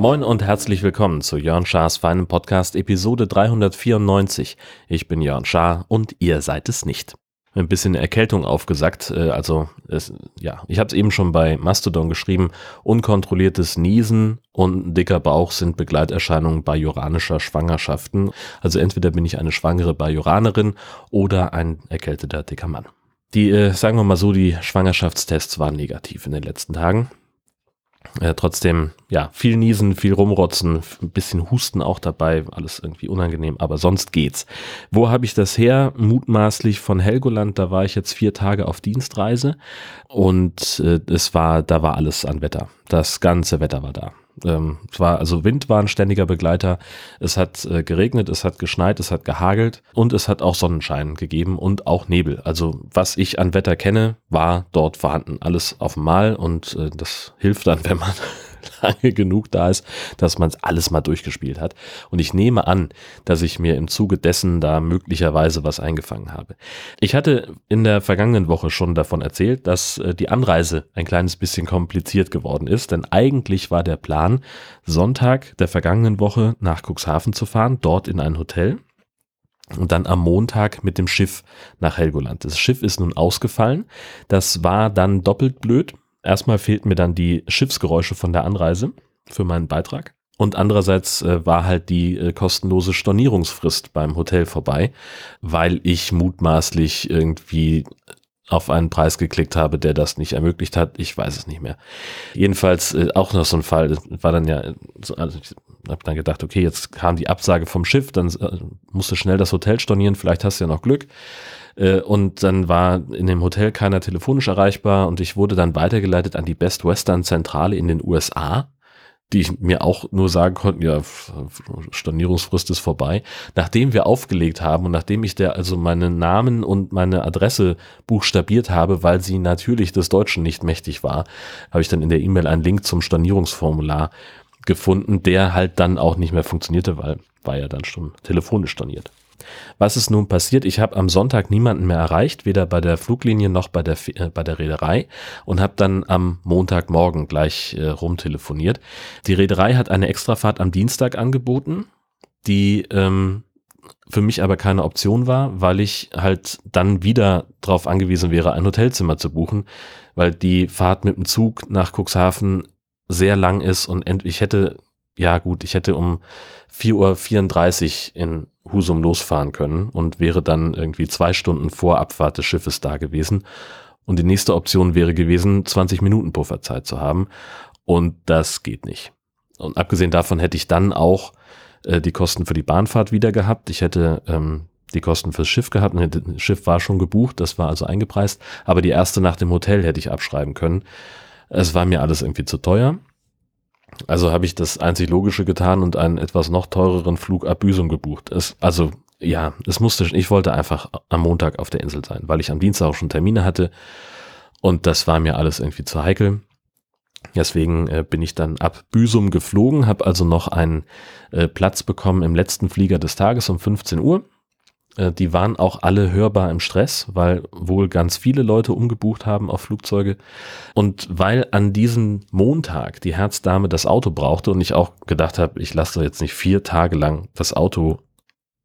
Moin und herzlich willkommen zu Jörn Schars feinem Podcast Episode 394. Ich bin Jörn Schaar und ihr seid es nicht. Ein bisschen Erkältung aufgesackt, äh, also es, ja, ich habe es eben schon bei Mastodon geschrieben, unkontrolliertes Niesen und ein dicker Bauch sind Begleiterscheinungen bajoranischer Schwangerschaften. Also entweder bin ich eine schwangere Bajoranerin oder ein erkälteter dicker Mann. Die, äh, sagen wir mal so, die Schwangerschaftstests waren negativ in den letzten Tagen. Äh, trotzdem, ja, viel Niesen, viel Rumrotzen, ein bisschen Husten auch dabei, alles irgendwie unangenehm, aber sonst geht's. Wo habe ich das her? Mutmaßlich von Helgoland, da war ich jetzt vier Tage auf Dienstreise und äh, es war, da war alles an Wetter. Das ganze Wetter war da. Ähm, es war, also Wind war ein ständiger Begleiter. Es hat äh, geregnet, es hat geschneit, es hat gehagelt und es hat auch Sonnenschein gegeben und auch Nebel. Also was ich an Wetter kenne, war dort vorhanden. Alles auf einmal und äh, das hilft dann, wenn man lange genug da ist, dass man es alles mal durchgespielt hat. Und ich nehme an, dass ich mir im Zuge dessen da möglicherweise was eingefangen habe. Ich hatte in der vergangenen Woche schon davon erzählt, dass äh, die Anreise ein kleines bisschen kompliziert geworden ist, denn eigentlich war der Plan, Sonntag der vergangenen Woche nach Cuxhaven zu fahren, dort in ein Hotel und dann am Montag mit dem Schiff nach Helgoland. Das Schiff ist nun ausgefallen. Das war dann doppelt blöd, erstmal fehlten mir dann die Schiffsgeräusche von der Anreise für meinen Beitrag. Und andererseits äh, war halt die äh, kostenlose Stornierungsfrist beim Hotel vorbei, weil ich mutmaßlich irgendwie auf einen Preis geklickt habe, der das nicht ermöglicht hat. Ich weiß es nicht mehr. Jedenfalls äh, auch noch so ein Fall, war dann ja, also ich habe dann gedacht, okay, jetzt kam die Absage vom Schiff, dann äh, musst du schnell das Hotel stornieren, vielleicht hast du ja noch Glück. Äh, und dann war in dem Hotel keiner telefonisch erreichbar und ich wurde dann weitergeleitet an die Best Western Zentrale in den USA, die mir auch nur sagen konnten, ja, Stornierungsfrist ist vorbei. Nachdem wir aufgelegt haben und nachdem ich der also meinen Namen und meine Adresse buchstabiert habe, weil sie natürlich des Deutschen nicht mächtig war, habe ich dann in der E-Mail einen Link zum Stornierungsformular gefunden, der halt dann auch nicht mehr funktionierte, weil war ja dann schon telefonisch storniert. Was ist nun passiert? Ich habe am Sonntag niemanden mehr erreicht, weder bei der Fluglinie noch bei der, äh, bei der Reederei und habe dann am Montagmorgen gleich äh, rumtelefoniert. Die Reederei hat eine Extrafahrt am Dienstag angeboten, die ähm, für mich aber keine Option war, weil ich halt dann wieder darauf angewiesen wäre, ein Hotelzimmer zu buchen, weil die Fahrt mit dem Zug nach Cuxhaven sehr lang ist und ich hätte, ja gut, ich hätte um 4.34 Uhr in Husum losfahren können und wäre dann irgendwie zwei Stunden vor Abfahrt des Schiffes da gewesen. Und die nächste Option wäre gewesen, 20 Minuten Pufferzeit zu haben. Und das geht nicht. Und abgesehen davon hätte ich dann auch äh, die Kosten für die Bahnfahrt wieder gehabt. Ich hätte ähm, die Kosten fürs Schiff gehabt. Das Schiff war schon gebucht, das war also eingepreist. Aber die erste Nacht im Hotel hätte ich abschreiben können. Es war mir alles irgendwie zu teuer. Also habe ich das einzig Logische getan und einen etwas noch teureren Flug ab Büsum gebucht. Es, also ja, es musste, ich wollte einfach am Montag auf der Insel sein, weil ich am Dienstag auch schon Termine hatte und das war mir alles irgendwie zu heikel. Deswegen äh, bin ich dann ab Büsum geflogen, habe also noch einen äh, Platz bekommen im letzten Flieger des Tages um 15 Uhr die waren auch alle hörbar im Stress, weil wohl ganz viele Leute umgebucht haben auf Flugzeuge. Und weil an diesem Montag die Herzdame das Auto brauchte und ich auch gedacht habe, ich lasse jetzt nicht vier Tage lang das Auto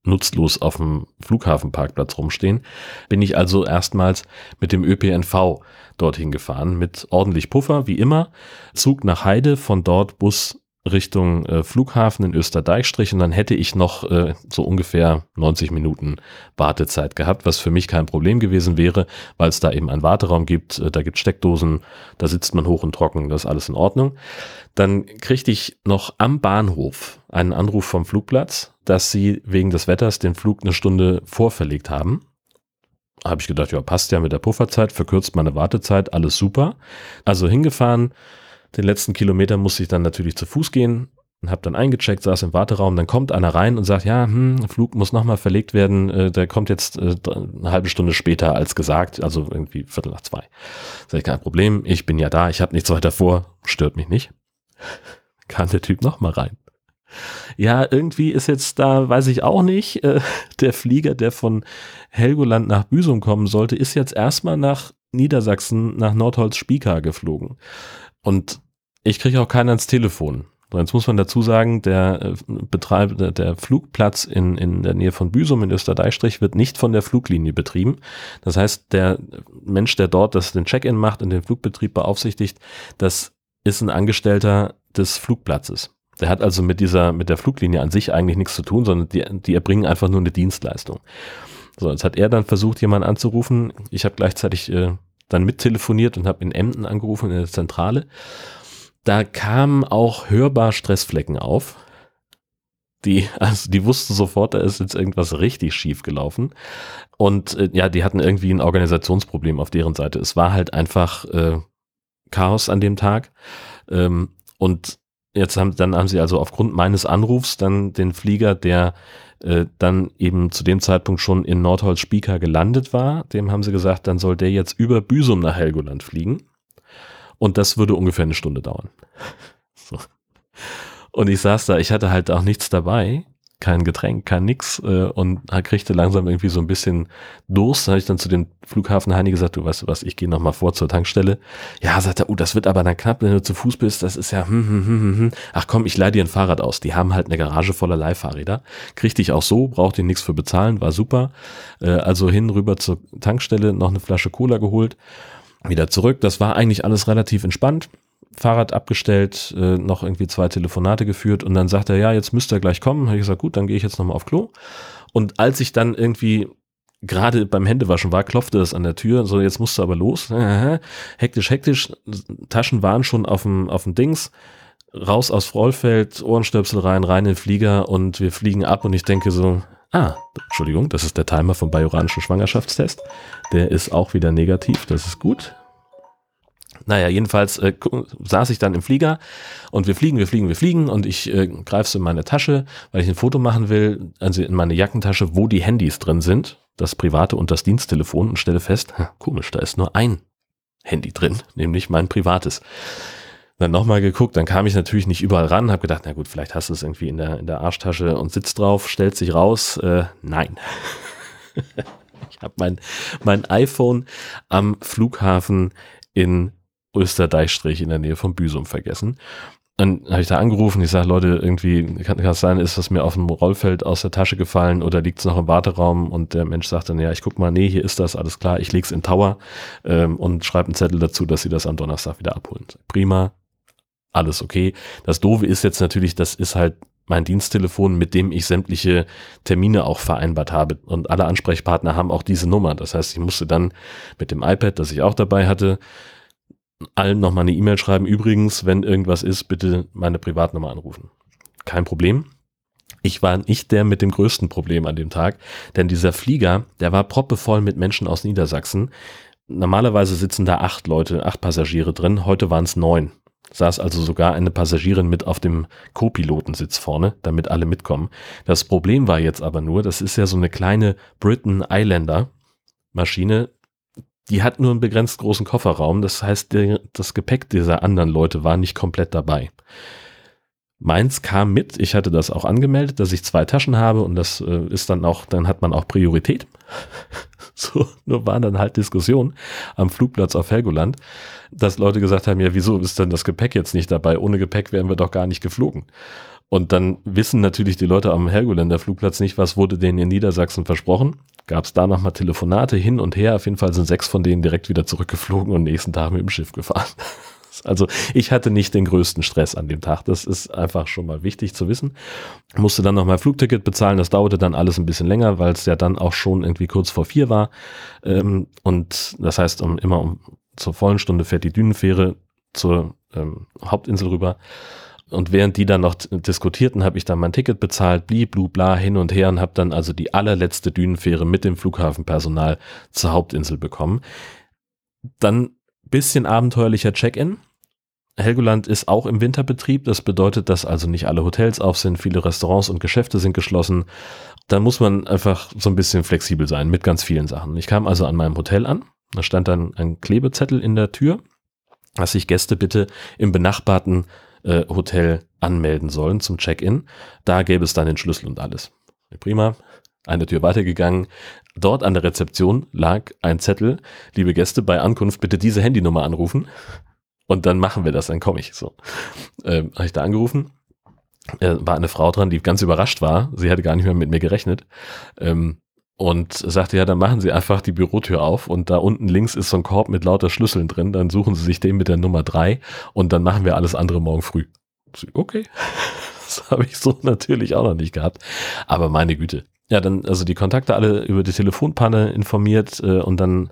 nutzlos auf dem Flughafenparkplatz rumstehen, bin ich also erstmals mit dem ÖPNV dorthin gefahren, mit ordentlich Puffer, wie immer. Zug nach Heide, von dort Bus Richtung äh, Flughafen in Österdeichstrich und dann hätte ich noch äh, so ungefähr 90 Minuten Wartezeit gehabt, was für mich kein Problem gewesen wäre, weil es da eben einen Warteraum gibt, äh, da gibt Steckdosen, da sitzt man hoch und trocken, das ist alles in Ordnung. Dann kriegte ich noch am Bahnhof einen Anruf vom Flugplatz, dass sie wegen des Wetters den Flug eine Stunde vorverlegt haben. Habe ich gedacht, ja, passt ja mit der Pufferzeit, verkürzt meine Wartezeit, alles super. Also hingefahren, den letzten Kilometer musste ich dann natürlich zu Fuß gehen und habe dann eingecheckt, saß im Warteraum. Dann kommt einer rein und sagt, ja, hm, Flug muss nochmal verlegt werden. Äh, der kommt jetzt äh, eine halbe Stunde später als gesagt, also irgendwie Viertel nach zwei. Sag ich, kein Problem, ich bin ja da, ich habe nichts weiter vor, stört mich nicht. Kam der Typ nochmal rein. ja, irgendwie ist jetzt da, weiß ich auch nicht, äh, der Flieger, der von Helgoland nach Büsum kommen sollte, ist jetzt erstmal nach Niedersachsen, nach Nordholz-Spieker geflogen. Und ich kriege auch keinen ans Telefon. Jetzt muss man dazu sagen, der äh, Betreiber, der Flugplatz in, in der Nähe von Büsum in Österdeistrich wird nicht von der Fluglinie betrieben. Das heißt, der Mensch, der dort das den Check-in macht und den Flugbetrieb beaufsichtigt, das ist ein Angestellter des Flugplatzes. Der hat also mit dieser, mit der Fluglinie an sich eigentlich nichts zu tun, sondern die, die erbringen einfach nur eine Dienstleistung. So, jetzt hat er dann versucht, jemanden anzurufen. Ich habe gleichzeitig äh, dann mittelefoniert und habe in Emden angerufen in der Zentrale da kamen auch hörbar Stressflecken auf. Die, also die wussten sofort, da ist jetzt irgendwas richtig schief gelaufen. Und äh, ja, die hatten irgendwie ein Organisationsproblem auf deren Seite. Es war halt einfach äh, Chaos an dem Tag. Ähm, und jetzt haben, dann haben sie also aufgrund meines Anrufs dann den Flieger, der äh, dann eben zu dem Zeitpunkt schon in Nordholz-Spieker gelandet war, dem haben sie gesagt, dann soll der jetzt über Büsum nach Helgoland fliegen. Und das würde ungefähr eine Stunde dauern. So. Und ich saß da, ich hatte halt auch nichts dabei, kein Getränk, kein nix äh, und kriegte langsam irgendwie so ein bisschen Durst. Da habe ich dann zu dem Flughafen Heini gesagt, du weißt du was, ich gehe nochmal vor zur Tankstelle. Ja, sagt er, oh, das wird aber dann knapp, wenn du zu Fuß bist, das ist ja, hm, hm, hm, hm. hm. ach komm, ich leih dir ein Fahrrad aus. Die haben halt eine Garage voller Leihfahrräder. Kriegte ich auch so, brauchte nichts für bezahlen, war super. Äh, also hin, rüber zur Tankstelle, noch eine Flasche Cola geholt wieder zurück. Das war eigentlich alles relativ entspannt. Fahrrad abgestellt, äh, noch irgendwie zwei Telefonate geführt und dann sagt er, ja, jetzt müsste er gleich kommen. Habe ich gesagt, gut, dann gehe ich jetzt nochmal auf Klo. Und als ich dann irgendwie gerade beim Händewaschen war, klopfte es an der Tür, so jetzt musst du aber los. hektisch, hektisch, Taschen waren schon auf dem, auf dem Dings, raus aus Frollfeld, Ohrenstöpsel rein, rein in den Flieger und wir fliegen ab und ich denke so, Ah, Entschuldigung, das ist der Timer vom bajoranischen Schwangerschaftstest. Der ist auch wieder negativ, das ist gut. Naja, jedenfalls äh, saß ich dann im Flieger und wir fliegen, wir fliegen, wir fliegen und ich äh, greife so in meine Tasche, weil ich ein Foto machen will, also in meine Jackentasche, wo die Handys drin sind, das private und das Diensttelefon und stelle fest, komisch, da ist nur ein Handy drin, nämlich mein privates dann nochmal geguckt, dann kam ich natürlich nicht überall ran, habe gedacht, na gut, vielleicht hast du es irgendwie in der, in der Arschtasche und sitzt drauf, stellt sich raus, äh, nein. ich habe mein, mein iPhone am Flughafen in Österdeichstrich in der Nähe von Büsum vergessen. Dann habe ich da angerufen, ich sage, Leute, irgendwie kann, es sein, ist das mir auf dem Rollfeld aus der Tasche gefallen oder liegt es noch im Warteraum? Und der Mensch sagt dann, ja, ich guck mal, nee, hier ist das, alles klar, ich leg's in Tower ähm, und schreibe einen Zettel dazu, dass sie das am Donnerstag wieder abholen. Prima, alles okay. Das Doofe ist jetzt natürlich, das ist halt mein Diensttelefon, mit dem ich sämtliche Termine auch vereinbart habe. Und alle Ansprechpartner haben auch diese Nummer. Das heißt, ich musste dann mit dem iPad, das ich auch dabei hatte, allen nochmal eine E-Mail schreiben. Übrigens, wenn irgendwas ist, bitte meine Privatnummer anrufen. Kein Problem. Ich war nicht der mit dem größten Problem an dem Tag, denn dieser Flieger, der war proppevoll mit Menschen aus Niedersachsen. Normalerweise sitzen da acht Leute, acht Passagiere drin. Heute waren es neun saß also sogar eine Passagierin mit auf dem Co-Pilotensitz vorne, damit alle mitkommen. Das Problem war jetzt aber nur, das ist ja so eine kleine Britain Islander Maschine, die hat nur einen begrenzt großen Kofferraum. Das heißt, das Gepäck dieser anderen Leute war nicht komplett dabei. Meins kam mit, ich hatte das auch angemeldet, dass ich zwei Taschen habe und das äh, ist dann auch, dann hat man auch Priorität. so, nur waren dann halt Diskussionen am Flugplatz auf Helgoland, dass Leute gesagt haben, ja, wieso ist denn das Gepäck jetzt nicht dabei? Ohne Gepäck wären wir doch gar nicht geflogen. Und dann wissen natürlich die Leute am Helgoländer Flugplatz nicht, was wurde denen in Niedersachsen versprochen. Gab es da nochmal Telefonate hin und her. Auf jeden Fall sind sechs von denen direkt wieder zurückgeflogen und nächsten Tag mit dem Schiff gefahren. Also ich hatte nicht den größten Stress an dem Tag. Das ist einfach schon mal wichtig zu wissen. Musste dann noch mal Flugticket bezahlen. Das dauerte dann alles ein bisschen länger, weil es ja dann auch schon irgendwie kurz vor vier war. Ähm, und das heißt, um, immer um zur vollen Stunde fährt die Dünenfähre zur ähm, Hauptinsel rüber. Und während die dann noch diskutierten, habe ich dann mein Ticket bezahlt, blieb, blu, bla, hin und her und habe dann also die allerletzte Dünenfähre mit dem Flughafenpersonal zur Hauptinsel bekommen. Dann bisschen abenteuerlicher Check-in. Helgoland ist auch im Winterbetrieb. Das bedeutet, dass also nicht alle Hotels auf sind, viele Restaurants und Geschäfte sind geschlossen. Da muss man einfach so ein bisschen flexibel sein mit ganz vielen Sachen. Ich kam also an meinem Hotel an. Da stand dann ein Klebezettel in der Tür, dass sich Gäste bitte im benachbarten äh, Hotel anmelden sollen zum Check-in. Da gäbe es dann den Schlüssel und alles. Prima. Eine Tür weitergegangen. Dort an der Rezeption lag ein Zettel. Liebe Gäste, bei Ankunft bitte diese Handynummer anrufen. Und dann machen wir das, dann komme ich. So. Ähm, Habe ich da angerufen. Äh, war eine Frau dran, die ganz überrascht war. Sie hatte gar nicht mehr mit mir gerechnet. Ähm, und sagte, ja, dann machen Sie einfach die Bürotür auf und da unten links ist so ein Korb mit lauter Schlüsseln drin, dann suchen Sie sich den mit der Nummer drei und dann machen wir alles andere morgen früh. Okay, das habe ich so natürlich auch noch nicht gehabt, aber meine Güte. Ja, dann also die Kontakte alle über die Telefonpanne informiert äh, und dann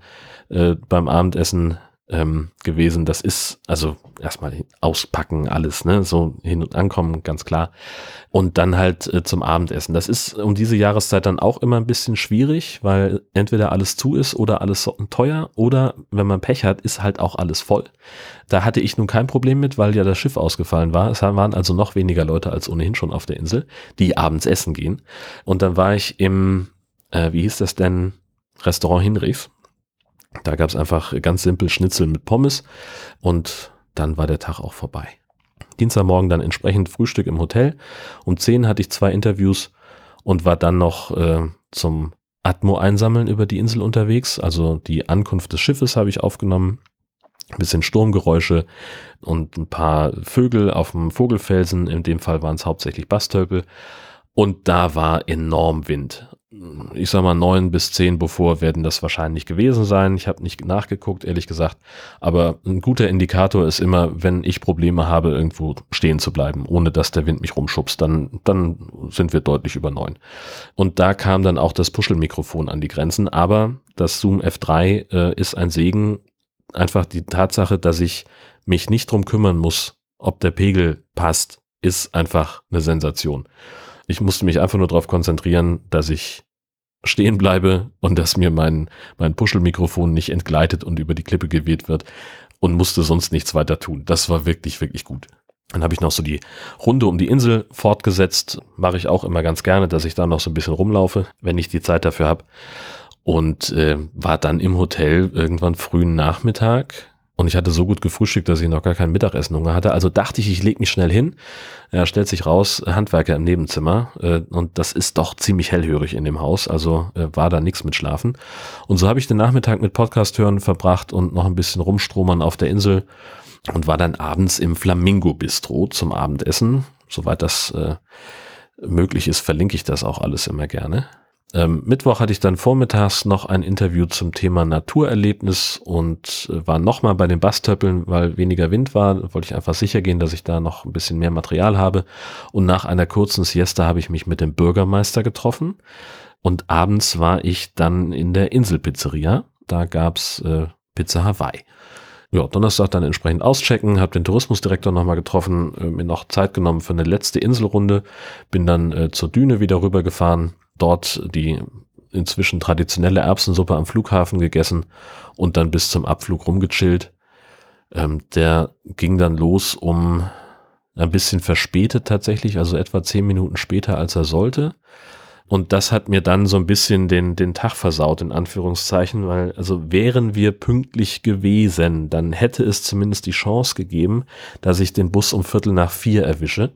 äh, beim Abendessen ähm, gewesen. Das ist also erstmal auspacken alles, ne, so hin und ankommen, ganz klar. Und dann halt äh, zum Abendessen. Das ist um diese Jahreszeit dann auch immer ein bisschen schwierig, weil entweder alles zu ist oder alles teuer oder wenn man Pech hat, ist halt auch alles voll. Da hatte ich nun kein Problem mit, weil ja das Schiff ausgefallen war. Es waren also noch weniger Leute als ohnehin schon auf der Insel, die abends essen gehen. Und dann war ich im, äh, wie hieß das denn, Restaurant Hinrichs da gab es einfach ganz simpel Schnitzel mit Pommes und dann war der Tag auch vorbei. Dienstagmorgen dann entsprechend Frühstück im Hotel. Um 10 hatte ich zwei Interviews und war dann noch äh, zum Atmo einsammeln über die Insel unterwegs. Also die Ankunft des Schiffes habe ich aufgenommen. Ein bisschen Sturmgeräusche und ein paar Vögel auf dem Vogelfelsen. In dem Fall waren es hauptsächlich Bastölpel. Und da war enorm Wind ich sag mal, neun bis zehn bevor werden das wahrscheinlich gewesen sein. Ich habe nicht nachgeguckt, ehrlich gesagt. Aber ein guter Indikator ist immer, wenn ich Probleme habe, irgendwo stehen zu bleiben, ohne dass der Wind mich rumschubst, dann, dann sind wir deutlich über neun. Und da kam dann auch das Puschelmikrofon an die Grenzen. Aber das Zoom F3 äh, ist ein Segen. Einfach die Tatsache, dass ich mich nicht drum kümmern muss, ob der Pegel passt, ist einfach eine Sensation. Ich musste mich einfach nur darauf konzentrieren, dass ich stehen bleibe und dass mir mein, mein Puschelmikrofon nicht entgleitet und über die Klippe geweht wird und musste sonst nichts weiter tun. Das war wirklich, wirklich gut. Dann habe ich noch so die Runde um die Insel fortgesetzt. Mache ich auch immer ganz gerne, dass ich da noch so ein bisschen rumlaufe, wenn ich die Zeit dafür habe. Und äh, war dann im Hotel irgendwann frühen Nachmittag und ich hatte so gut gefrühstückt, dass ich noch gar kein Mittagessen Hunger hatte. Also dachte ich, ich lege mich schnell hin. Er stellt sich raus, Handwerker im Nebenzimmer. Äh, und das ist doch ziemlich hellhörig in dem Haus. Also äh, war da nichts mit Schlafen. Und so habe ich den Nachmittag mit Podcast hören verbracht und noch ein bisschen rumstromern auf der Insel. Und war dann abends im Flamingo Bistro zum Abendessen. Soweit das äh, möglich ist, verlinke ich das auch alles immer gerne. Ähm, Mittwoch hatte ich dann vormittags noch ein Interview zum Thema Naturerlebnis und äh, war nochmal bei den Bastöppeln, weil weniger Wind war. Wollte ich einfach sicher gehen, dass ich da noch ein bisschen mehr Material habe. Und nach einer kurzen Siesta habe ich mich mit dem Bürgermeister getroffen. Und abends war ich dann in der Inselpizzeria. Da gab's äh, Pizza Hawaii. Ja, Donnerstag dann entsprechend auschecken, habe den Tourismusdirektor nochmal getroffen, äh, mir noch Zeit genommen für eine letzte Inselrunde, bin dann äh, zur Düne wieder rübergefahren, dort die inzwischen traditionelle Erbsensuppe am Flughafen gegessen und dann bis zum Abflug rumgechillt. Ähm, der ging dann los um ein bisschen verspätet tatsächlich, also etwa zehn Minuten später, als er sollte. Und das hat mir dann so ein bisschen den, den Tag versaut, in Anführungszeichen, weil, also wären wir pünktlich gewesen, dann hätte es zumindest die Chance gegeben, dass ich den Bus um Viertel nach vier erwische.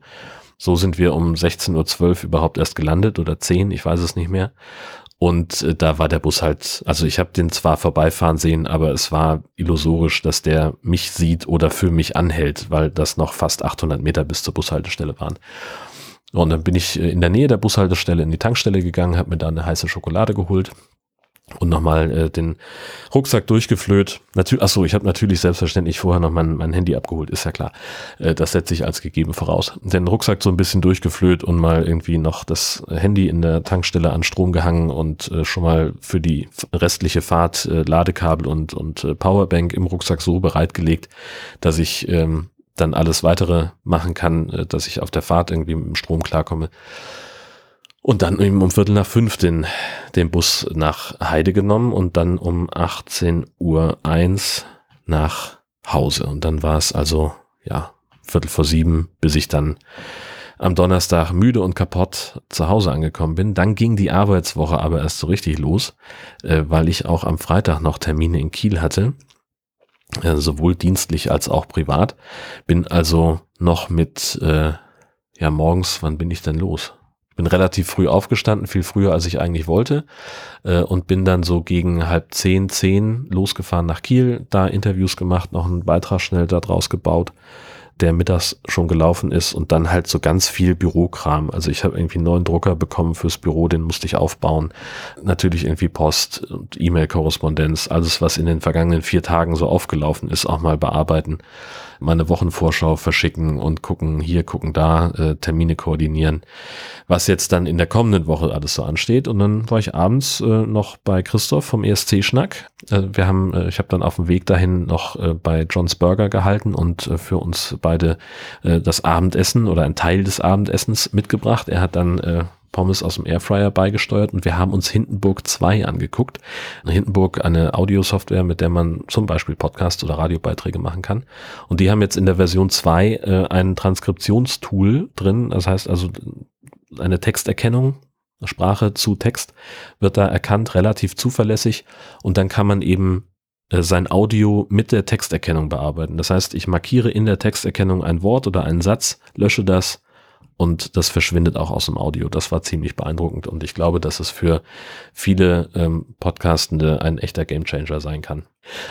So sind wir um 16.12 Uhr überhaupt erst gelandet oder 10, ich weiß es nicht mehr. Und äh, da war der Bus halt, also ich habe den zwar vorbeifahren sehen, aber es war illusorisch, dass der mich sieht oder für mich anhält, weil das noch fast 800 Meter bis zur Bushaltestelle waren. Und dann bin ich äh, in der Nähe der Bushaltestelle in die Tankstelle gegangen, habe mir da eine heiße Schokolade geholt und nochmal äh, den Rucksack durchgeflöht. Natürlich, achso, ich habe natürlich selbstverständlich vorher noch mein, mein Handy abgeholt, ist ja klar. Äh, das setze ich als gegeben voraus. Den Rucksack so ein bisschen durchgeflöht und mal irgendwie noch das Handy in der Tankstelle an Strom gehangen und äh, schon mal für die restliche Fahrt äh, Ladekabel und, und äh, Powerbank im Rucksack so bereitgelegt, dass ich ähm, dann alles weitere machen kann, äh, dass ich auf der Fahrt irgendwie mit dem Strom klarkomme. Und dann eben um Viertel nach fünf den, den Bus nach Heide genommen und dann um 18 Uhr nach Hause. Und dann war es also, ja, Viertel vor sieben, bis ich dann am Donnerstag müde und kaputt zu Hause angekommen bin. Dann ging die Arbeitswoche aber erst so richtig los, äh, weil ich auch am Freitag noch Termine in Kiel hatte, äh, sowohl dienstlich als auch privat. Bin also noch mit, äh, ja, morgens, wann bin ich denn los? Bin relativ früh aufgestanden, viel früher, als ich eigentlich wollte, äh, und bin dann so gegen halb zehn, zehn losgefahren nach Kiel, da Interviews gemacht, noch einen Beitrag schnell da draus gebaut der mittags schon gelaufen ist und dann halt so ganz viel Bürokram. Also ich habe irgendwie einen neuen Drucker bekommen fürs Büro, den musste ich aufbauen. Natürlich irgendwie Post und E-Mail-Korrespondenz, alles was in den vergangenen vier Tagen so aufgelaufen ist, auch mal bearbeiten meine Wochenvorschau verschicken und gucken hier, gucken da, äh, Termine koordinieren, was jetzt dann in der kommenden Woche alles so ansteht. Und dann war ich abends äh, noch bei Christoph vom ESC-Schnack. Äh, wir haben, äh, ich habe dann auf dem Weg dahin noch äh, bei John's Burger gehalten und äh, für uns beide äh, das Abendessen oder ein Teil des Abendessens mitgebracht. Er hat dann äh, Pommes aus dem Airfryer beigesteuert und wir haben uns Hindenburg 2 angeguckt. Hindenburg eine Audiosoftware, mit der man zum Beispiel Podcasts oder Radiobeiträge machen kann. Und die haben jetzt in der Version 2 äh, ein Transkriptionstool drin. Das heißt also eine Texterkennung, Sprache zu Text wird da erkannt, relativ zuverlässig. Und dann kann man eben sein Audio mit der Texterkennung bearbeiten. Das heißt, ich markiere in der Texterkennung ein Wort oder einen Satz, lösche das, und das verschwindet auch aus dem Audio. Das war ziemlich beeindruckend und ich glaube, dass es für viele ähm, Podcastende ein echter Gamechanger sein kann.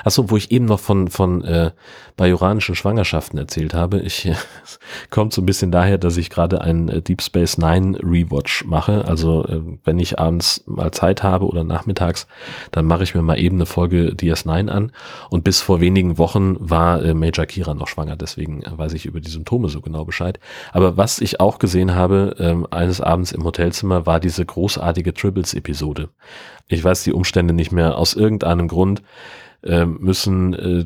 Achso, wo ich eben noch von, von äh, bajoranischen Schwangerschaften erzählt habe. Ich äh, kommt so ein bisschen daher, dass ich gerade einen äh, Deep Space Nine Rewatch mache. Also äh, wenn ich abends mal Zeit habe oder nachmittags, dann mache ich mir mal eben eine Folge DS9 an. Und bis vor wenigen Wochen war äh, Major Kira noch schwanger, deswegen weiß ich über die Symptome so genau Bescheid. Aber was ich auch gesehen habe, äh, eines Abends im Hotelzimmer, war diese großartige Tribbles-Episode. Ich weiß die Umstände nicht mehr aus irgendeinem Grund äh, müssen äh,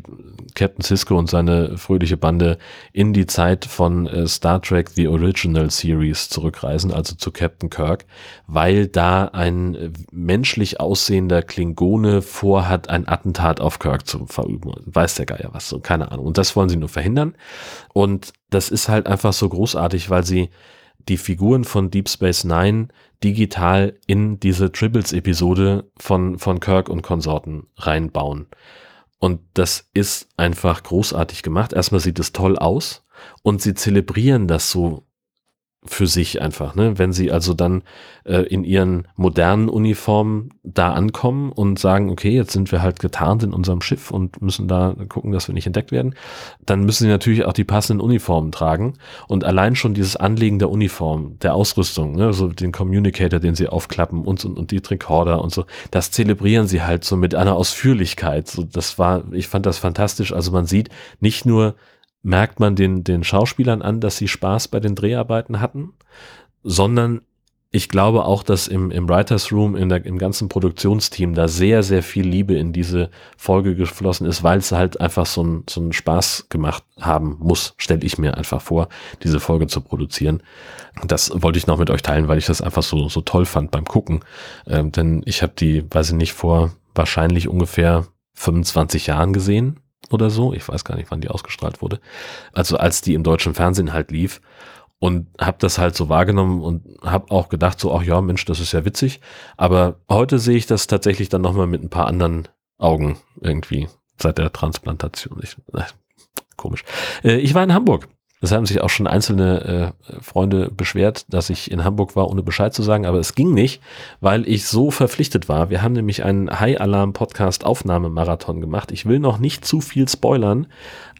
Captain Cisco und seine fröhliche Bande in die Zeit von äh, Star Trek The Original Series zurückreisen, also zu Captain Kirk, weil da ein äh, menschlich aussehender Klingone vorhat, ein Attentat auf Kirk zu verüben. Weiß der Geier was, so keine Ahnung. Und das wollen sie nur verhindern. Und das ist halt einfach so großartig, weil sie die Figuren von Deep Space Nine digital in diese Tribbles-Episode von, von Kirk und Konsorten reinbauen. Und das ist einfach großartig gemacht. Erstmal sieht es toll aus und sie zelebrieren das so für sich einfach, ne? Wenn sie also dann äh, in ihren modernen Uniformen da ankommen und sagen, okay, jetzt sind wir halt getarnt in unserem Schiff und müssen da gucken, dass wir nicht entdeckt werden, dann müssen sie natürlich auch die passenden Uniformen tragen und allein schon dieses Anlegen der Uniform, der Ausrüstung, ne? so den Communicator, den sie aufklappen und, und, und die Recorder und so, das zelebrieren sie halt so mit einer Ausführlichkeit. So, das war, ich fand das fantastisch. Also man sieht nicht nur merkt man den, den Schauspielern an, dass sie Spaß bei den Dreharbeiten hatten, sondern ich glaube auch, dass im, im Writers Room, in der, im ganzen Produktionsteam da sehr, sehr viel Liebe in diese Folge geflossen ist, weil es halt einfach so einen so einen Spaß gemacht haben muss, stelle ich mir einfach vor, diese Folge zu produzieren. Das wollte ich noch mit euch teilen, weil ich das einfach so, so toll fand beim Gucken. Ähm, denn ich habe die, weiß ich nicht, vor wahrscheinlich ungefähr 25 Jahren gesehen oder so. Ich weiß gar nicht, wann die ausgestrahlt wurde. Also als die im deutschen Fernsehen halt lief und habe das halt so wahrgenommen und habe auch gedacht so, ach ja, Mensch, das ist ja witzig. Aber heute sehe ich das tatsächlich dann nochmal mit ein paar anderen Augen irgendwie seit der Transplantation. Ich, äh, komisch. Äh, ich war in Hamburg es haben sich auch schon einzelne äh, Freunde beschwert, dass ich in Hamburg war, ohne Bescheid zu sagen, aber es ging nicht, weil ich so verpflichtet war. Wir haben nämlich einen High Alarm Podcast Aufnahmemarathon gemacht. Ich will noch nicht zu viel spoilern,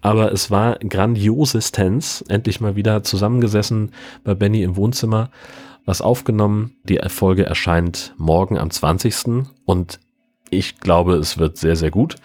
aber es war grandiosestens. Endlich mal wieder zusammengesessen bei Benny im Wohnzimmer, was aufgenommen. Die Folge erscheint morgen am 20. und ich glaube, es wird sehr, sehr gut.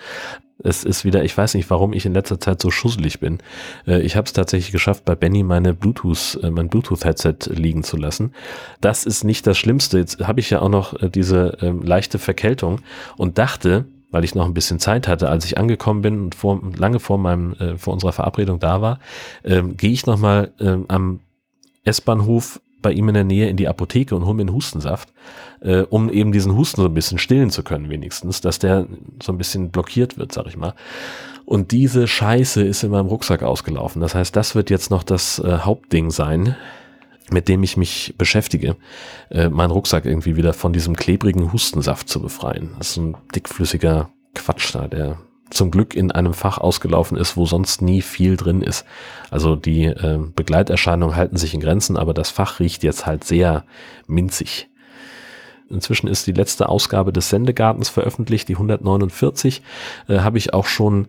Es ist wieder, ich weiß nicht, warum ich in letzter Zeit so schusselig bin. Äh, ich habe es tatsächlich geschafft, bei Benny meine Bluetooth, äh, mein Bluetooth-Headset liegen zu lassen. Das ist nicht das Schlimmste. Jetzt habe ich ja auch noch äh, diese ähm, leichte Verkältung und dachte, weil ich noch ein bisschen Zeit hatte, als ich angekommen bin und vor, lange vor meinem, vor unserer Verabredung da war, ähm, gehe ich nochmal ähm, am S-Bahnhof bei ihm in der Nähe in die Apotheke und hol mir einen Hustensaft, äh, um eben diesen Husten so ein bisschen stillen zu können, wenigstens, dass der so ein bisschen blockiert wird, sag ich mal. Und diese Scheiße ist in meinem Rucksack ausgelaufen. Das heißt, das wird jetzt noch das äh, Hauptding sein, mit dem ich mich beschäftige, äh, meinen Rucksack irgendwie wieder von diesem klebrigen Hustensaft zu befreien. Das ist ein dickflüssiger Quatsch da, der zum Glück in einem Fach ausgelaufen ist, wo sonst nie viel drin ist. Also die äh, Begleiterscheinungen halten sich in Grenzen, aber das Fach riecht jetzt halt sehr minzig. Inzwischen ist die letzte Ausgabe des Sendegartens veröffentlicht, die 149, äh, habe ich auch schon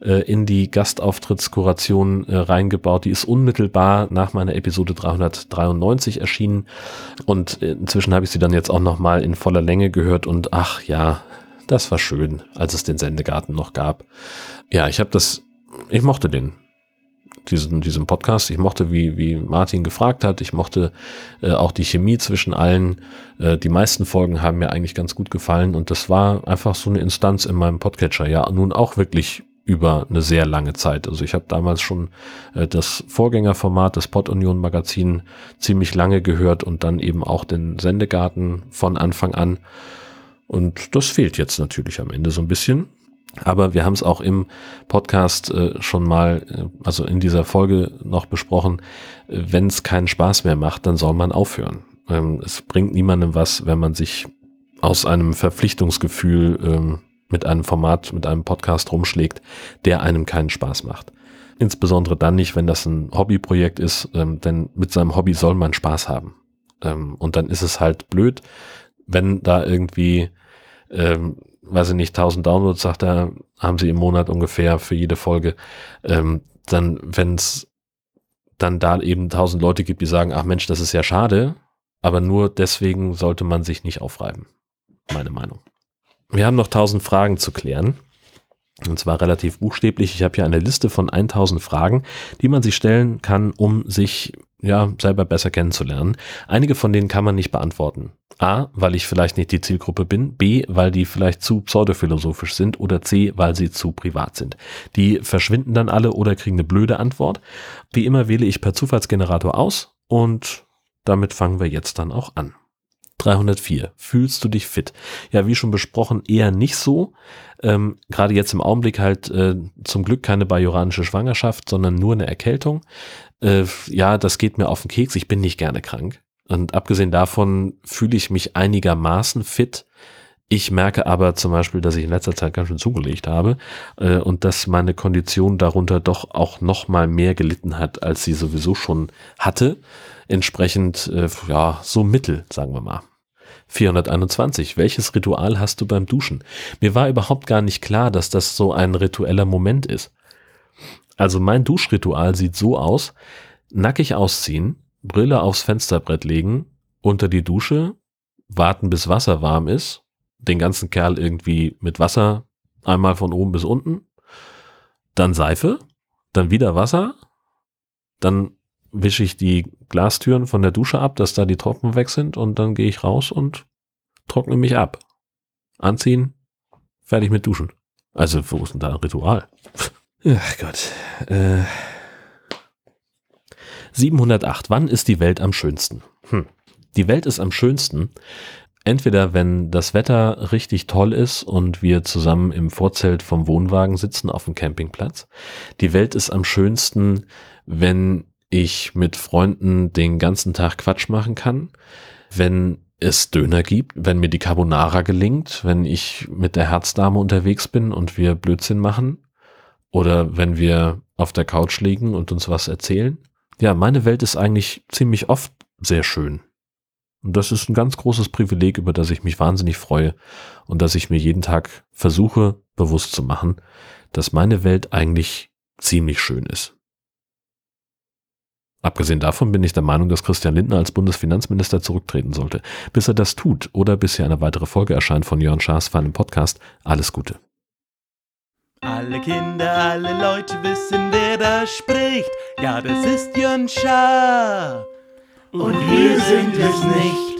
äh, in die Gastauftrittskuration äh, reingebaut. Die ist unmittelbar nach meiner Episode 393 erschienen und äh, inzwischen habe ich sie dann jetzt auch nochmal in voller Länge gehört und ach ja, das war schön, als es den Sendegarten noch gab. Ja, ich habe das, ich mochte den diesen, diesen Podcast. Ich mochte, wie, wie Martin gefragt hat, ich mochte äh, auch die Chemie zwischen allen. Äh, die meisten Folgen haben mir eigentlich ganz gut gefallen und das war einfach so eine Instanz in meinem Podcatcher. Ja, nun auch wirklich über eine sehr lange Zeit. Also ich habe damals schon äh, das Vorgängerformat des Pod Union Magazin ziemlich lange gehört und dann eben auch den Sendegarten von Anfang an. Und das fehlt jetzt natürlich am Ende so ein bisschen. Aber wir haben es auch im Podcast äh, schon mal, äh, also in dieser Folge noch besprochen, äh, wenn es keinen Spaß mehr macht, dann soll man aufhören. Ähm, es bringt niemandem was, wenn man sich aus einem Verpflichtungsgefühl ähm, mit einem Format, mit einem Podcast rumschlägt, der einem keinen Spaß macht. Insbesondere dann nicht, wenn das ein Hobbyprojekt ist, ähm, denn mit seinem Hobby soll man Spaß haben. Ähm, und dann ist es halt blöd, wenn da irgendwie ähm, weiß ich nicht, 1000 Downloads, sagt er, haben sie im Monat ungefähr für jede Folge. Ähm, dann, wenn es dann da eben 1000 Leute gibt, die sagen, ach Mensch, das ist ja schade, aber nur deswegen sollte man sich nicht aufreiben. Meine Meinung. Wir haben noch 1000 Fragen zu klären. Und zwar relativ buchstäblich. Ich habe hier eine Liste von 1000 Fragen, die man sich stellen kann, um sich ja selber besser kennenzulernen. Einige von denen kann man nicht beantworten. A, weil ich vielleicht nicht die Zielgruppe bin, B, weil die vielleicht zu pseudophilosophisch sind oder C, weil sie zu privat sind. Die verschwinden dann alle oder kriegen eine blöde Antwort. Wie immer wähle ich per Zufallsgenerator aus und damit fangen wir jetzt dann auch an. 304. Fühlst du dich fit? Ja, wie schon besprochen, eher nicht so. Ähm, Gerade jetzt im Augenblick halt äh, zum Glück keine bajoranische Schwangerschaft, sondern nur eine Erkältung. Äh, ja, das geht mir auf den Keks. Ich bin nicht gerne krank. Und abgesehen davon fühle ich mich einigermaßen fit. Ich merke aber zum Beispiel, dass ich in letzter Zeit ganz schön zugelegt habe äh, und dass meine Kondition darunter doch auch noch mal mehr gelitten hat, als sie sowieso schon hatte. Entsprechend, äh, ja, so mittel, sagen wir mal. 421. Welches Ritual hast du beim Duschen? Mir war überhaupt gar nicht klar, dass das so ein ritueller Moment ist. Also mein Duschritual sieht so aus, nackig ausziehen, Brille aufs Fensterbrett legen, unter die Dusche, warten bis Wasser warm ist, den ganzen Kerl irgendwie mit Wasser einmal von oben bis unten, dann Seife, dann wieder Wasser, dann wische ich die Glastüren von der Dusche ab, dass da die Tropfen weg sind und dann gehe ich raus und trockne mich ab. Anziehen, fertig mit Duschen. Also, wo ist denn da ein Ritual? Ach Gott. Äh, 708. Wann ist die Welt am schönsten? Hm. Die Welt ist am schönsten, entweder wenn das Wetter richtig toll ist und wir zusammen im Vorzelt vom Wohnwagen sitzen auf dem Campingplatz. Die Welt ist am schönsten, wenn ich mit Freunden den ganzen Tag Quatsch machen kann, wenn es Döner gibt, wenn mir die Carbonara gelingt, wenn ich mit der Herzdame unterwegs bin und wir Blödsinn machen oder wenn wir auf der Couch liegen und uns was erzählen ja, meine Welt ist eigentlich ziemlich oft sehr schön. Und das ist ein ganz großes Privileg, über das ich mich wahnsinnig freue und dass ich mir jeden Tag versuche bewusst zu machen, dass meine Welt eigentlich ziemlich schön ist. Abgesehen davon bin ich der Meinung, dass Christian Lindner als Bundesfinanzminister zurücktreten sollte. Bis er das tut oder bis hier eine weitere Folge erscheint von Jörn Schaas für einen Podcast, alles Gute. Alle Kinder, alle Leute wissen, wer da spricht. Ja, das ist Jön Schaar. Und wir sind es nicht.